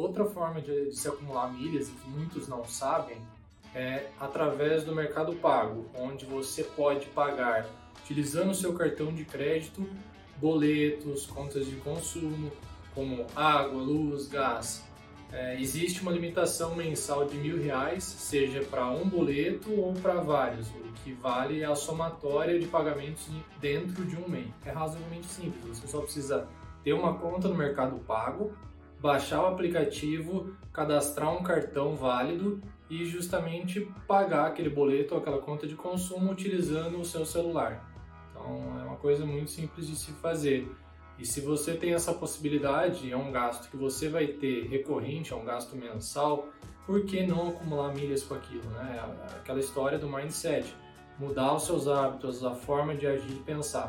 outra forma de, de se acumular milhas e que muitos não sabem é através do Mercado Pago, onde você pode pagar utilizando o seu cartão de crédito boletos, contas de consumo, como água, luz, gás. É, existe uma limitação mensal de mil reais, seja para um boleto ou para vários, o que vale a somatória de pagamentos dentro de um mês. É razoavelmente simples, você só precisa ter uma conta no Mercado Pago, baixar o aplicativo, cadastrar um cartão válido e justamente pagar aquele boleto ou aquela conta de consumo utilizando o seu celular. Então é uma coisa muito simples de se fazer. E se você tem essa possibilidade, é um gasto que você vai ter recorrente, é um gasto mensal, por que não acumular milhas com aquilo? Né? Aquela história do mindset, mudar os seus hábitos, a forma de agir e pensar.